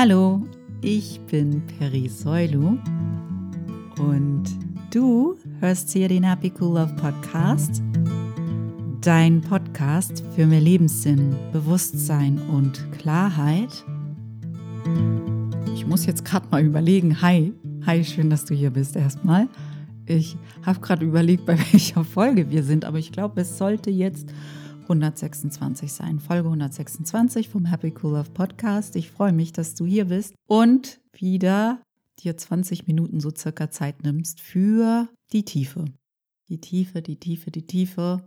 Hallo, ich bin Peri Soilu und du hörst hier den Happy Cool Love Podcast, dein Podcast für mehr Lebenssinn, Bewusstsein und Klarheit. Ich muss jetzt gerade mal überlegen, hi, hi, schön, dass du hier bist erstmal. Ich habe gerade überlegt, bei welcher Folge wir sind, aber ich glaube, es sollte jetzt 126 sein. Folge 126 vom Happy Cool Love Podcast. Ich freue mich, dass du hier bist und wieder dir 20 Minuten so circa Zeit nimmst für die Tiefe. Die Tiefe, die Tiefe, die Tiefe,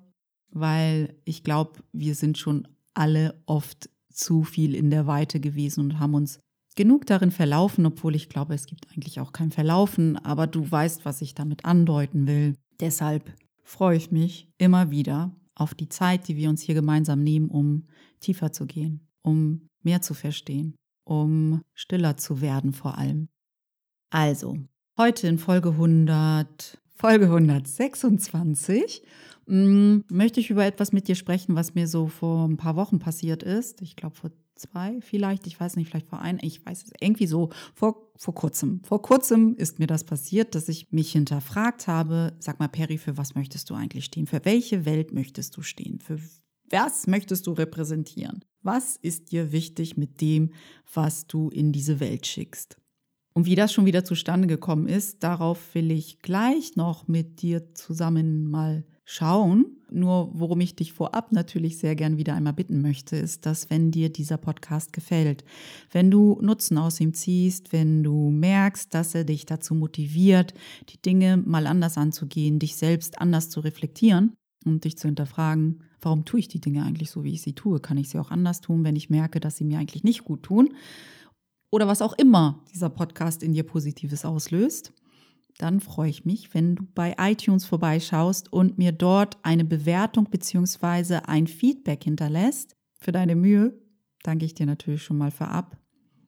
weil ich glaube, wir sind schon alle oft zu viel in der Weite gewesen und haben uns genug darin verlaufen, obwohl ich glaube, es gibt eigentlich auch kein Verlaufen, aber du weißt, was ich damit andeuten will. Deshalb freue ich mich immer wieder, auf die Zeit, die wir uns hier gemeinsam nehmen, um tiefer zu gehen, um mehr zu verstehen, um stiller zu werden vor allem. Also, heute in Folge 100, Folge 126 mh, mm, möchte ich über etwas mit dir sprechen, was mir so vor ein paar Wochen passiert ist. Ich glaube vor zwei vielleicht, ich weiß nicht, vielleicht vor ein, ich weiß es irgendwie so, vor, vor kurzem. Vor kurzem ist mir das passiert, dass ich mich hinterfragt habe, sag mal, Perry, für was möchtest du eigentlich stehen? Für welche Welt möchtest du stehen? Für was möchtest du repräsentieren? Was ist dir wichtig mit dem, was du in diese Welt schickst? Und wie das schon wieder zustande gekommen ist, darauf will ich gleich noch mit dir zusammen mal schauen. Nur worum ich dich vorab natürlich sehr gern wieder einmal bitten möchte, ist, dass wenn dir dieser Podcast gefällt, wenn du Nutzen aus ihm ziehst, wenn du merkst, dass er dich dazu motiviert, die Dinge mal anders anzugehen, dich selbst anders zu reflektieren und dich zu hinterfragen, warum tue ich die Dinge eigentlich so, wie ich sie tue? Kann ich sie auch anders tun, wenn ich merke, dass sie mir eigentlich nicht gut tun? Oder was auch immer dieser Podcast in dir Positives auslöst dann freue ich mich, wenn du bei iTunes vorbeischaust und mir dort eine Bewertung bzw. ein Feedback hinterlässt. Für deine Mühe danke ich dir natürlich schon mal vorab.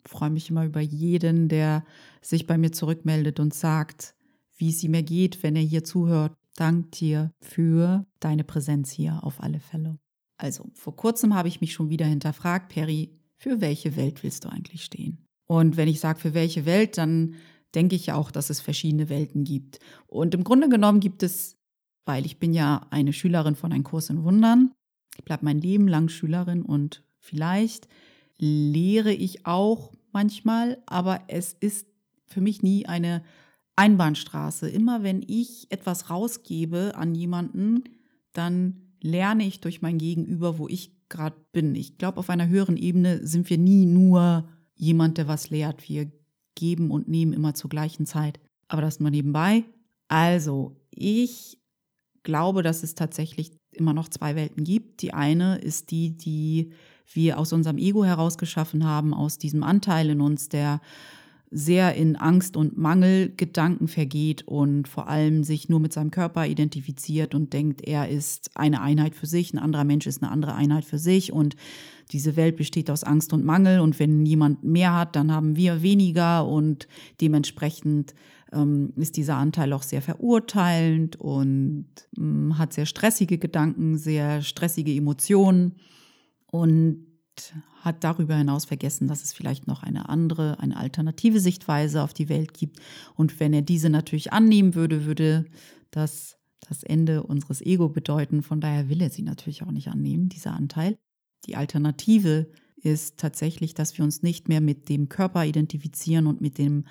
Ich freue mich immer über jeden, der sich bei mir zurückmeldet und sagt, wie es ihm ergeht, wenn er hier zuhört. Dank dir für deine Präsenz hier auf alle Fälle. Also, vor kurzem habe ich mich schon wieder hinterfragt, Perry, für welche Welt willst du eigentlich stehen? Und wenn ich sage, für welche Welt, dann denke ich auch, dass es verschiedene Welten gibt. Und im Grunde genommen gibt es, weil ich bin ja eine Schülerin von Ein Kurs in Wundern, ich bleibe mein Leben lang Schülerin und vielleicht lehre ich auch manchmal, aber es ist für mich nie eine Einbahnstraße. Immer wenn ich etwas rausgebe an jemanden, dann lerne ich durch mein Gegenüber, wo ich gerade bin. Ich glaube, auf einer höheren Ebene sind wir nie nur jemand, der was lehrt. Wir geben und nehmen immer zur gleichen Zeit. Aber das nur nebenbei. Also, ich glaube, dass es tatsächlich immer noch zwei Welten gibt. Die eine ist die, die wir aus unserem Ego heraus geschaffen haben, aus diesem Anteil in uns, der sehr in Angst und Mangelgedanken vergeht und vor allem sich nur mit seinem Körper identifiziert und denkt, er ist eine Einheit für sich, ein anderer Mensch ist eine andere Einheit für sich. Und diese Welt besteht aus Angst und Mangel. Und wenn jemand mehr hat, dann haben wir weniger. Und dementsprechend ähm, ist dieser Anteil auch sehr verurteilend und ähm, hat sehr stressige Gedanken, sehr stressige Emotionen. Und hat darüber hinaus vergessen, dass es vielleicht noch eine andere, eine alternative Sichtweise auf die Welt gibt. Und wenn er diese natürlich annehmen würde, würde das das Ende unseres Ego bedeuten. Von daher will er sie natürlich auch nicht annehmen, dieser Anteil. Die Alternative ist tatsächlich, dass wir uns nicht mehr mit dem Körper identifizieren und mit dem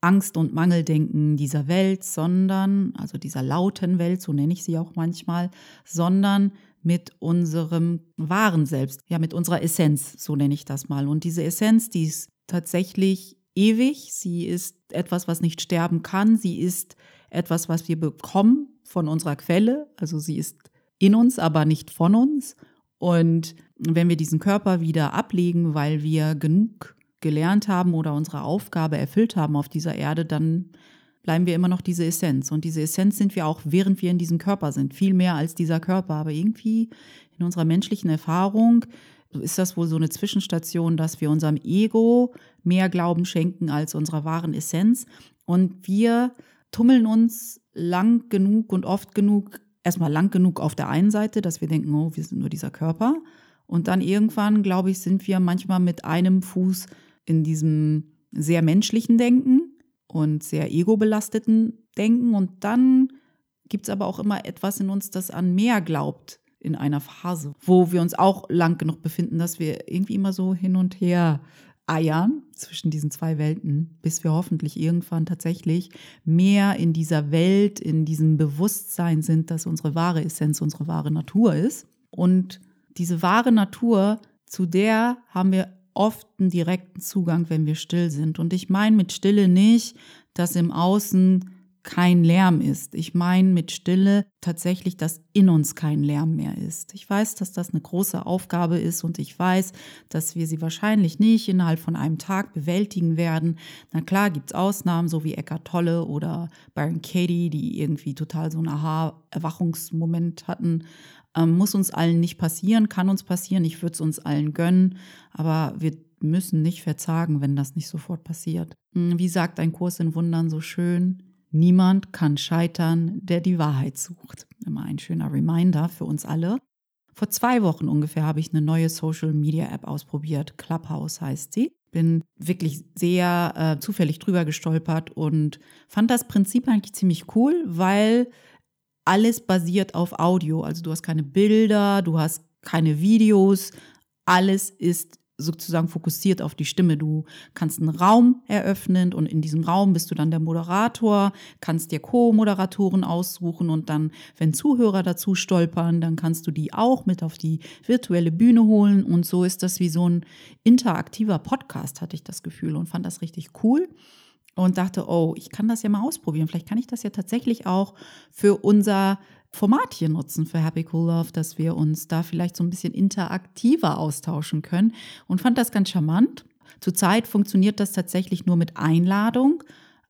Angst- und Mangeldenken dieser Welt, sondern, also dieser lauten Welt, so nenne ich sie auch manchmal, sondern mit unserem wahren Selbst, ja, mit unserer Essenz, so nenne ich das mal. Und diese Essenz, die ist tatsächlich ewig, sie ist etwas, was nicht sterben kann, sie ist etwas, was wir bekommen von unserer Quelle, also sie ist in uns, aber nicht von uns. Und wenn wir diesen Körper wieder ablegen, weil wir genug gelernt haben oder unsere Aufgabe erfüllt haben auf dieser Erde, dann bleiben wir immer noch diese Essenz. Und diese Essenz sind wir auch, während wir in diesem Körper sind. Viel mehr als dieser Körper. Aber irgendwie in unserer menschlichen Erfahrung ist das wohl so eine Zwischenstation, dass wir unserem Ego mehr Glauben schenken als unserer wahren Essenz. Und wir tummeln uns lang genug und oft genug, erstmal lang genug auf der einen Seite, dass wir denken, oh, wir sind nur dieser Körper. Und dann irgendwann, glaube ich, sind wir manchmal mit einem Fuß in diesem sehr menschlichen Denken und sehr ego-belasteten Denken. Und dann gibt es aber auch immer etwas in uns, das an mehr glaubt in einer Phase, wo wir uns auch lang genug befinden, dass wir irgendwie immer so hin und her eiern zwischen diesen zwei Welten, bis wir hoffentlich irgendwann tatsächlich mehr in dieser Welt, in diesem Bewusstsein sind, dass unsere wahre Essenz unsere wahre Natur ist. Und diese wahre Natur, zu der haben wir oft einen direkten Zugang, wenn wir still sind. Und ich meine mit Stille nicht, dass im Außen kein Lärm ist. Ich meine mit Stille tatsächlich, dass in uns kein Lärm mehr ist. Ich weiß, dass das eine große Aufgabe ist und ich weiß, dass wir sie wahrscheinlich nicht innerhalb von einem Tag bewältigen werden. Na klar gibt es Ausnahmen, so wie Eckhart Tolle oder Byron Katie, die irgendwie total so einen Aha-Erwachungsmoment hatten. Ähm, muss uns allen nicht passieren, kann uns passieren. Ich würde es uns allen gönnen, aber wir müssen nicht verzagen, wenn das nicht sofort passiert. Hm, wie sagt ein Kurs in Wundern so schön? Niemand kann scheitern, der die Wahrheit sucht. Immer ein schöner Reminder für uns alle. Vor zwei Wochen ungefähr habe ich eine neue Social Media App ausprobiert. Clubhouse heißt sie. Bin wirklich sehr äh, zufällig drüber gestolpert und fand das Prinzip eigentlich ziemlich cool, weil alles basiert auf Audio. Also du hast keine Bilder, du hast keine Videos. Alles ist sozusagen fokussiert auf die Stimme. Du kannst einen Raum eröffnen und in diesem Raum bist du dann der Moderator, kannst dir Co-Moderatoren aussuchen und dann, wenn Zuhörer dazu stolpern, dann kannst du die auch mit auf die virtuelle Bühne holen und so ist das wie so ein interaktiver Podcast, hatte ich das Gefühl und fand das richtig cool und dachte, oh, ich kann das ja mal ausprobieren. Vielleicht kann ich das ja tatsächlich auch für unser Format hier nutzen für Happy Cool Love, dass wir uns da vielleicht so ein bisschen interaktiver austauschen können und fand das ganz charmant. Zurzeit funktioniert das tatsächlich nur mit Einladung.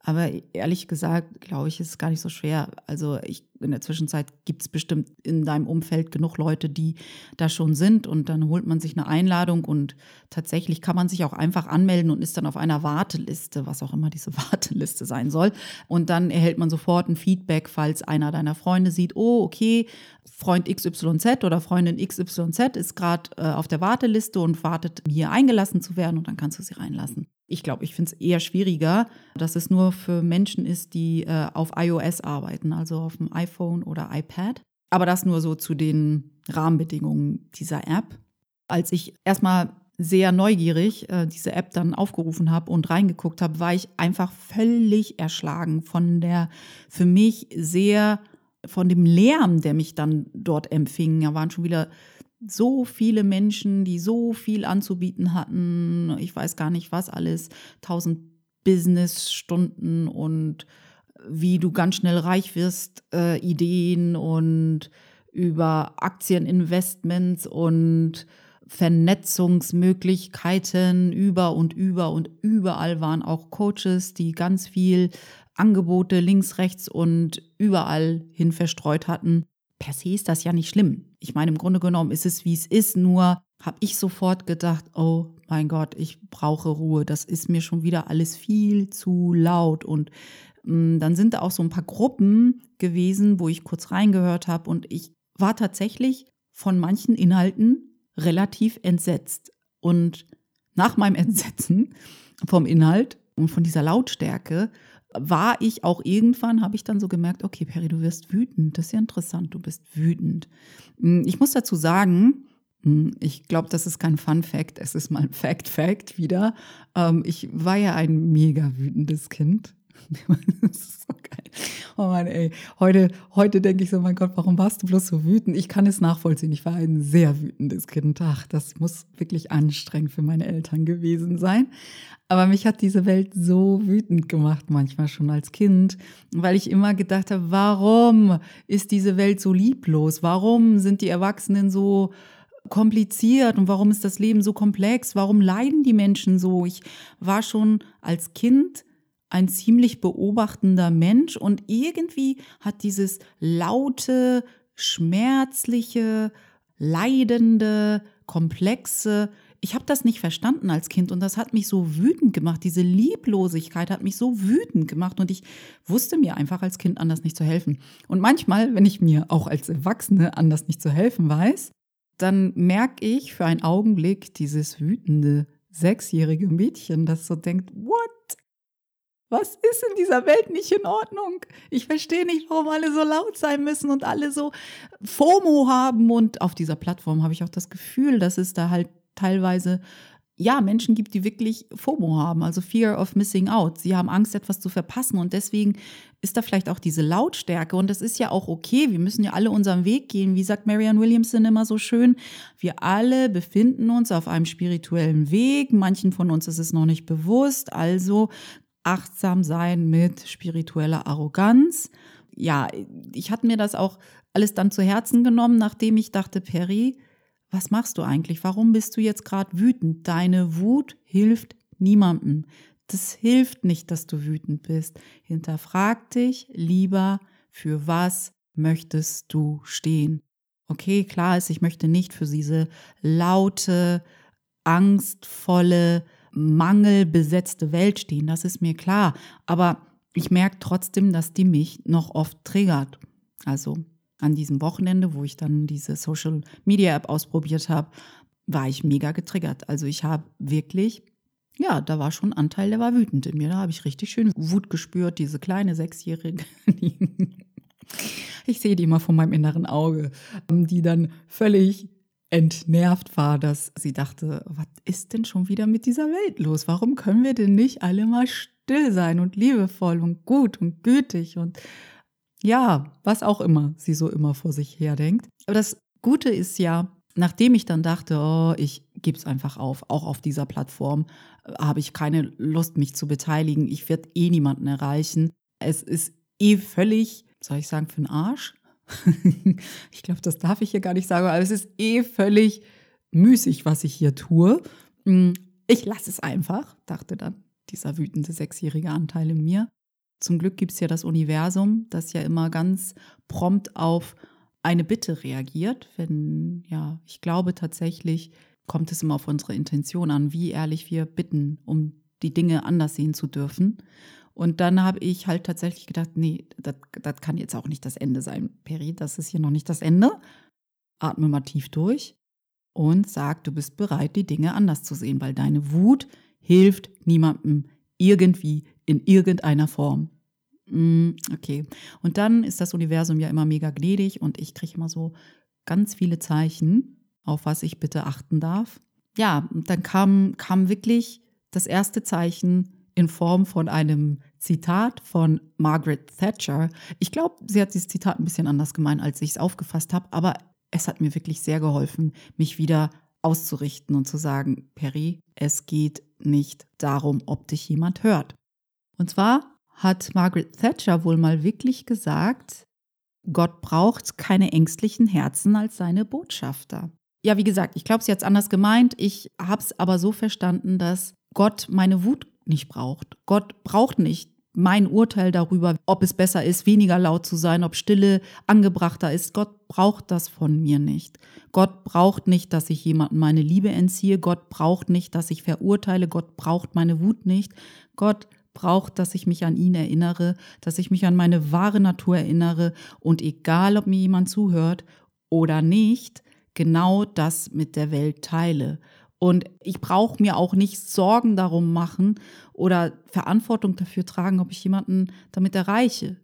Aber ehrlich gesagt, glaube ich, ist es gar nicht so schwer. Also ich, in der Zwischenzeit gibt es bestimmt in deinem Umfeld genug Leute, die da schon sind und dann holt man sich eine Einladung und tatsächlich kann man sich auch einfach anmelden und ist dann auf einer Warteliste, was auch immer diese Warteliste sein soll. Und dann erhält man sofort ein Feedback, falls einer deiner Freunde sieht, oh, okay, Freund XYZ oder Freundin XYZ ist gerade äh, auf der Warteliste und wartet, hier eingelassen zu werden und dann kannst du sie reinlassen. Ich glaube, ich finde es eher schwieriger, dass es nur für Menschen ist, die äh, auf iOS arbeiten, also auf dem iPhone oder iPad. Aber das nur so zu den Rahmenbedingungen dieser App. Als ich erstmal sehr neugierig äh, diese App dann aufgerufen habe und reingeguckt habe, war ich einfach völlig erschlagen von der für mich sehr, von dem Lärm, der mich dann dort empfing. Da waren schon wieder so viele Menschen, die so viel anzubieten hatten. Ich weiß gar nicht was alles. Tausend Business-Stunden und wie du ganz schnell reich wirst, äh, Ideen und über Aktieninvestments und Vernetzungsmöglichkeiten über und über und überall waren auch Coaches, die ganz viel Angebote links, rechts und überall hin verstreut hatten per se ist das ja nicht schlimm. Ich meine, im Grunde genommen ist es, wie es ist, nur habe ich sofort gedacht, oh mein Gott, ich brauche Ruhe. Das ist mir schon wieder alles viel zu laut. Und mh, mm, dann sind da auch so ein paar Gruppen gewesen, wo ich kurz reingehört habe und ich war tatsächlich von manchen Inhalten relativ entsetzt. Und nach meinem Entsetzen vom Inhalt und von dieser Lautstärke war ich auch irgendwann, habe ich dann so gemerkt, okay, Perry, du wirst wütend. Das ist ja interessant, du bist wütend. Hm, ich muss dazu sagen, hm, ich glaube, das ist kein Fun Fact, es ist mal ein Fact Fact wieder. Ähm, ich war ja ein mega wütendes Kind. das ist so geil. Oh Mann, ey. Heute, heute denke ich so, mein Gott, warum warst du bloß so wütend? Ich kann es nachvollziehen. Ich war ein sehr wütendes Kind. Ach, das muss wirklich anstrengend für meine Eltern gewesen sein. Aber mich hat diese Welt so wütend gemacht, manchmal schon als Kind, weil ich immer gedacht habe, warum ist diese Welt so lieblos? Warum sind die Erwachsenen so kompliziert und warum ist das Leben so komplex? Warum leiden die Menschen so? Ich war schon als Kind ein ziemlich beobachtender Mensch und irgendwie hat dieses laute, schmerzliche, leidende, komplexe ich habe das nicht verstanden als Kind und das hat mich so wütend gemacht. Diese Lieblosigkeit hat mich so wütend gemacht und ich wusste mir einfach als Kind anders nicht zu helfen. Und manchmal, wenn ich mir auch als Erwachsene anders nicht zu helfen weiß, dann merke ich für einen Augenblick dieses wütende sechsjährige Mädchen, das so denkt, what? Was ist in dieser Welt nicht in Ordnung? Ich verstehe nicht, warum alle so laut sein müssen und alle so FOMO haben. Und auf dieser Plattform habe ich auch das Gefühl, dass es da halt teilweise ja, Menschen gibt, die wirklich FOMO haben, also Fear of Missing Out. Sie haben Angst, etwas zu verpassen und deswegen ist da vielleicht auch diese Lautstärke und das ist ja auch okay. Wir müssen ja alle unseren Weg gehen. Wie sagt Marianne Williamson immer so schön, wir alle befinden uns auf einem spirituellen Weg. Manchen von uns ist es noch nicht bewusst, also achtsam sein mit spiritueller Arroganz. Ja, ich hatte mir das auch alles dann zu Herzen genommen, nachdem ich dachte, Perry, was machst du eigentlich? Warum bist du jetzt gerade wütend? Deine Wut hilft niemandem. Das hilft nicht, dass du wütend bist. Hinterfrag dich lieber, für was möchtest du stehen? Okay, klar ist, ich möchte nicht für diese laute, angstvolle, mangelbesetzte Welt stehen. Das ist mir klar. Aber ich merke trotzdem, dass die mich noch oft triggert. Also an diesem Wochenende, wo ich dann diese Social Media App ausprobiert habe, war ich mega getriggert. Also ich habe wirklich, ja, da war schon ein Anteil, der war wütend in mir. Da habe ich richtig schön Wut gespürt, diese kleine Sechsjährige. ich sehe die immer vor meinem inneren Auge, die dann völlig entnervt war, dass sie dachte, was ist denn schon wieder mit dieser Welt los? Warum können wir denn nicht alle mal still sein und liebevoll und gut und gütig und ja, was auch immer sie so immer vor sich her denkt. Aber das Gute ist ja, nachdem ich dann dachte, oh, ich gebe es einfach auf, auch auf dieser Plattform äh, habe ich keine Lust, mich zu beteiligen. Ich werde eh niemanden erreichen. Es ist eh völlig, soll ich sagen, für den Arsch. ich glaube, das darf ich hier gar nicht sagen, aber es ist eh völlig müßig, was ich hier tue. Hm, ich lasse es einfach, dachte dann dieser wütende sechsjährige Anteil in mir. Zum Glück gibt es ja das Universum, das ja immer ganz prompt auf eine Bitte reagiert. Wenn, ja, ich glaube tatsächlich, kommt es immer auf unsere Intention an, wie ehrlich wir bitten, um die Dinge anders sehen zu dürfen. Und dann habe ich halt tatsächlich gedacht, nee, das, kann jetzt auch nicht das Ende sein, Peri, das ist hier noch nicht das Ende. Atme mal tief durch und sag, du bist bereit, die Dinge anders zu sehen, weil deine Wut hilft niemandem irgendwie in irgendeiner Form. Mm, okay. Und dann ist das Universum ja immer mega gnädig und ich kriege immer so ganz viele Zeichen, auf was ich bitte achten darf. Ja, dann kam, kam wirklich das erste Zeichen in Form von einem Zitat von Margaret Thatcher. Ich glaube, sie hat dieses Zitat ein bisschen anders gemeint, als ich es aufgefasst habe, aber es hat mir wirklich sehr geholfen, mich wieder auszurichten und zu sagen, Perry, es geht nicht darum, ob dich jemand hört. Und zwar hat Margaret Thatcher wohl mal wirklich gesagt, Gott braucht keine ängstlichen Herzen als seine Botschafter. Ja, wie gesagt, ich glaube, sie hat es anders gemeint. Ich habe es aber so verstanden, dass Gott meine Wut nicht braucht. Gott braucht nicht mein Urteil darüber, ob es besser ist, weniger laut zu sein, ob Stille angebrachter ist. Gott braucht das von mir nicht. Gott braucht nicht, dass ich jemandem meine Liebe entziehe. Gott braucht nicht, dass ich verurteile. Gott braucht meine Wut nicht. Gott braucht, dass ich mich an ihn erinnere, dass ich mich an meine wahre Natur erinnere und egal, ob mir jemand zuhört oder nicht, genau das mit der Welt teile. Und ich brauche mir auch nicht Sorgen darum machen oder Verantwortung dafür tragen, ob ich jemanden damit erreiche.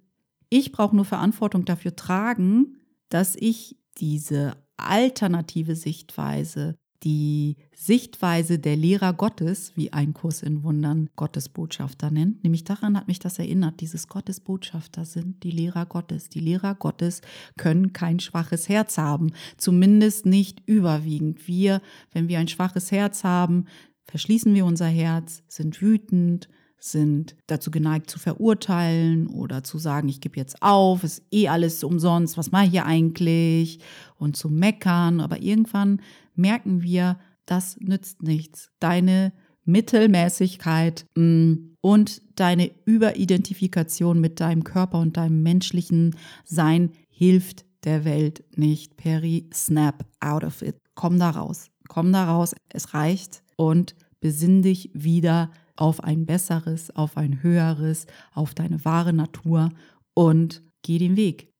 Ich brauche nur Verantwortung dafür tragen, dass ich diese alternative Sichtweise, die Sichtweise der Lehrer Gottes, wie ein Kurs in Wundern Gottesbotschafter nennt. Nämlich daran hat mich das erinnert, dieses Gottesbotschafter sind die Lehrer Gottes. Die Lehrer Gottes können kein schwaches Herz haben, zumindest nicht überwiegend. Wir, wenn wir ein schwaches Herz haben, verschließen wir unser Herz, sind wütend, sind dazu geneigt zu verurteilen oder zu sagen, ich gebe jetzt auf, ist eh alles umsonst, was mache ich hier eigentlich und zu meckern. Aber irgendwann merken wir, das nützt nichts. Deine Mittelmäßigkeit mm, und deine Überidentifikation mit deinem Körper und deinem menschlichen Sein hilft der Welt nicht. Perry, snap out of it. Komm da raus. Komm da raus. Es reicht und besinn dich wieder auf ein besseres, auf ein höheres, auf deine wahre Natur und geh den Weg.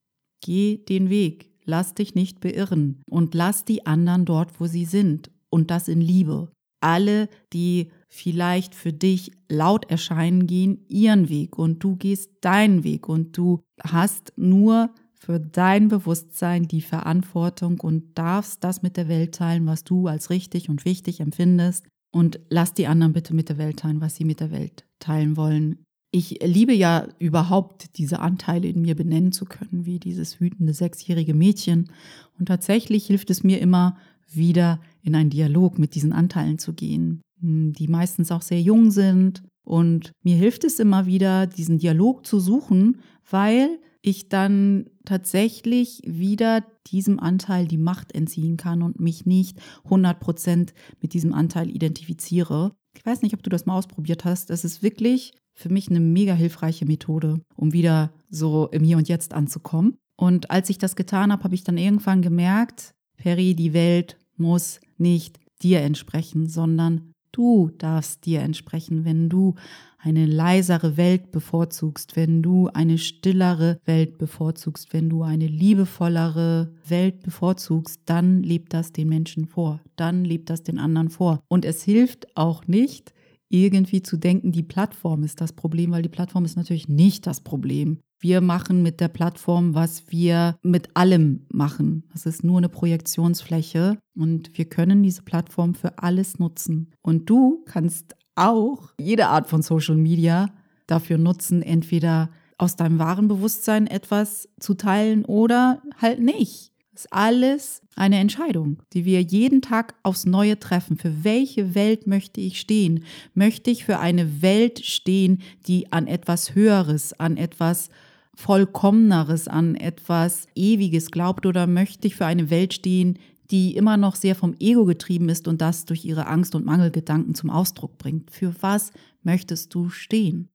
Geh den Weg. Lass dich nicht beirren und lass die anderen dort, wo sie sind und das in Liebe. alle, die vielleicht für dich laut erscheinen, gehen ihren Weg und du gehst deinen Weg und du hast nur für dein Bewusstsein die Verantwortung und darfst das mit der Welt teilen, was du als richtig und wichtig empfindest. Und lass die anderen bitte mit der Welt teilen, was sie mit der Welt teilen wollen. Ich liebe ja überhaupt diese Anteile in mir benennen zu können, wie dieses wütende sechsjährige Mädchen. Und tatsächlich hilft es mir immer wieder in einen Dialog mit diesen Anteilen zu gehen, hm, die meistens auch sehr jung sind. Und mir hilft es immer wieder, diesen Dialog zu suchen, weil ich dann tatsächlich wieder diesem Anteil die Macht entziehen kann und mich nicht 100% mit diesem Anteil identifiziere. Ich weiß nicht, ob du das mal ausprobiert hast. Es ist wirklich für mich eine mega hilfreiche Methode, um wieder so im Hier und Jetzt anzukommen. Und als ich das getan habe, habe ich dann irgendwann gemerkt, Perry, die Welt muss nicht dir entsprechen, sondern du darfst dir entsprechen, wenn du eine leisere Welt bevorzugst, wenn du eine stillere Welt bevorzugst, wenn du eine liebevollere Welt bevorzugst, dann lebt das den Menschen vor, dann lebt das den anderen vor. Und es hilft auch nicht, irgendwie zu denken, die Plattform ist das Problem, weil die Plattform ist natürlich nicht das Problem. Wir machen mit der Plattform, was wir mit allem machen. Das ist nur eine Projektionsfläche und wir können diese Plattform für alles nutzen. Und du kannst auch jede Art von Social Media dafür nutzen, entweder aus deinem wahren Bewusstsein etwas zu teilen oder halt nicht. Ist alles eine Entscheidung, die wir jeden Tag aufs Neue treffen. Für welche Welt möchte ich stehen? Möchte ich für eine Welt stehen, die an etwas Höheres, an etwas Vollkommeneres, an etwas Ewiges glaubt? Oder möchte ich für eine Welt stehen, die immer noch sehr vom Ego getrieben ist und das durch ihre Angst- und Mangelgedanken zum Ausdruck bringt. Für was möchtest du stehen?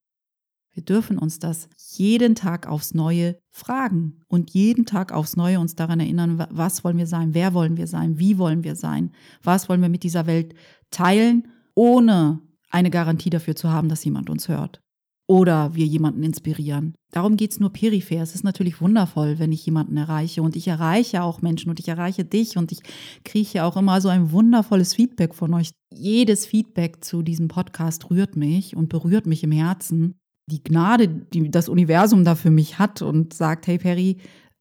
Wir dürfen uns das jeden Tag aufs Neue fragen und jeden Tag aufs Neue uns daran erinnern, was wollen wir sein, wer wollen wir sein, wie wollen wir sein, was wollen wir mit dieser Welt teilen, ohne eine Garantie dafür zu haben, dass jemand uns hört oder wir jemanden inspirieren. Darum geht es nur peripher. Es ist natürlich wundervoll, wenn ich jemanden erreiche und ich erreiche auch Menschen und ich erreiche dich und ich kriege auch immer so ein wundervolles Feedback von euch. Jedes Feedback zu diesem Podcast rührt mich und berührt mich im Herzen. Die Gnade, die das Universum da für mich hat und sagt, hey Perry,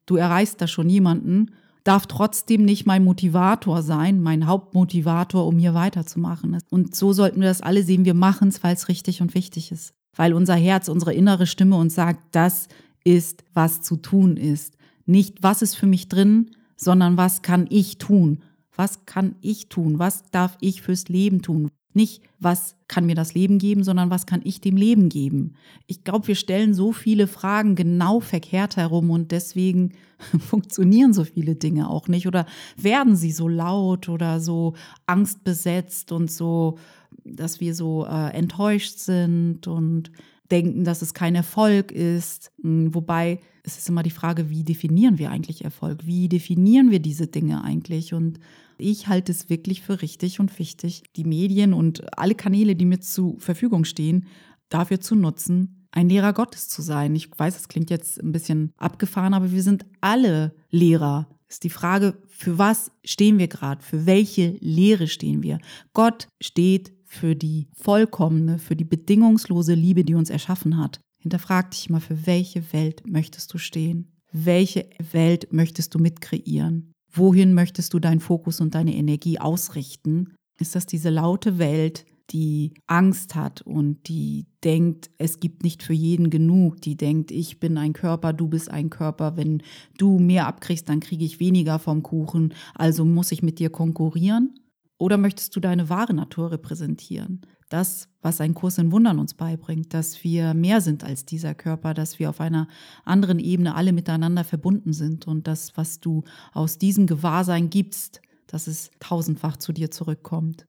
du erreichst da schon jemanden, darf trotzdem nicht mein Motivator sein, mein Hauptmotivator, um hier weiterzumachen. Und so sollten wir das alle sehen. Wir machen es, weil es richtig und wichtig ist weil unser Herz, unsere innere Stimme uns sagt, das ist, was zu tun ist. Nicht, was ist für mich drin, sondern was kann ich tun? Was kann ich tun? Was darf ich fürs Leben tun? Nicht, was kann mir das Leben geben, sondern was kann ich dem Leben geben? Ich glaube, wir stellen so viele Fragen genau verkehrt herum und deswegen funktionieren so viele Dinge auch nicht oder werden sie so laut oder so angstbesetzt und so dass wir so äh, enttäuscht sind und denken, dass es kein Erfolg ist. Hm, wobei es ist immer die Frage, wie definieren wir eigentlich Erfolg? Wie definieren wir diese Dinge eigentlich? Und ich halte es wirklich für richtig und wichtig, die Medien und alle Kanäle, die mir zur Verfügung stehen, dafür zu nutzen, ein Lehrer Gottes zu sein. Ich weiß, es klingt jetzt ein bisschen abgefahren, aber wir sind alle Lehrer. Ist die Frage, für was stehen wir gerade? Für welche Lehre stehen wir? Gott steht für die vollkommene, für die bedingungslose Liebe, die uns erschaffen hat. Hinterfrag dich mal, für welche Welt möchtest du stehen? Welche Welt möchtest du mitkreieren? Wohin möchtest du deinen Fokus und deine Energie ausrichten? Ist das diese laute Welt, die Angst hat und die denkt, es gibt nicht für jeden genug, die denkt, ich bin ein Körper, du bist ein Körper, wenn du mehr abkriegst, dann kriege ich weniger vom Kuchen, also muss ich mit dir konkurrieren? Oder möchtest du deine wahre Natur repräsentieren? Das, was ein Kurs in Wundern uns beibringt, dass wir mehr sind als dieser Körper, dass wir auf einer anderen Ebene alle miteinander verbunden sind und das, was du aus diesem Gewahrsein gibst, dass es tausendfach zu dir zurückkommt.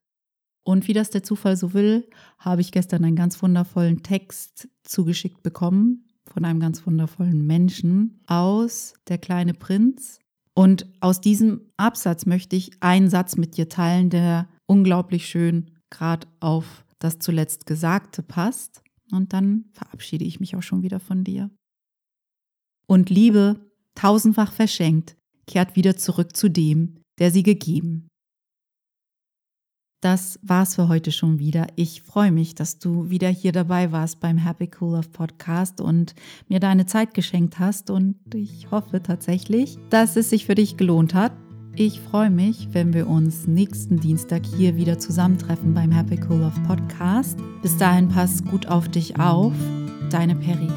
Und wie das der Zufall so will, habe ich gestern einen ganz wundervollen Text zugeschickt bekommen von einem ganz wundervollen Menschen aus Der kleine Prinz und aus diesem Absatz möchte ich einen Satz mit dir teilen, der unglaublich schön gerade auf das zuletzt Gesagte passt. Und dann verabschiede ich mich auch schon wieder von dir. Und Liebe, tausendfach verschenkt, kehrt wieder zurück zu dem, der sie gegeben. Das war's für heute schon wieder. Ich freue mich, dass du wieder hier dabei warst beim Happy Cool Love Podcast und mir deine Zeit geschenkt hast. Und ich hoffe tatsächlich, dass es sich für dich gelohnt hat. Ich freue mich, wenn wir uns nächsten Dienstag hier wieder zusammentreffen beim Happy Cool Love Podcast. Bis dahin pass gut auf dich auf. Deine Peri.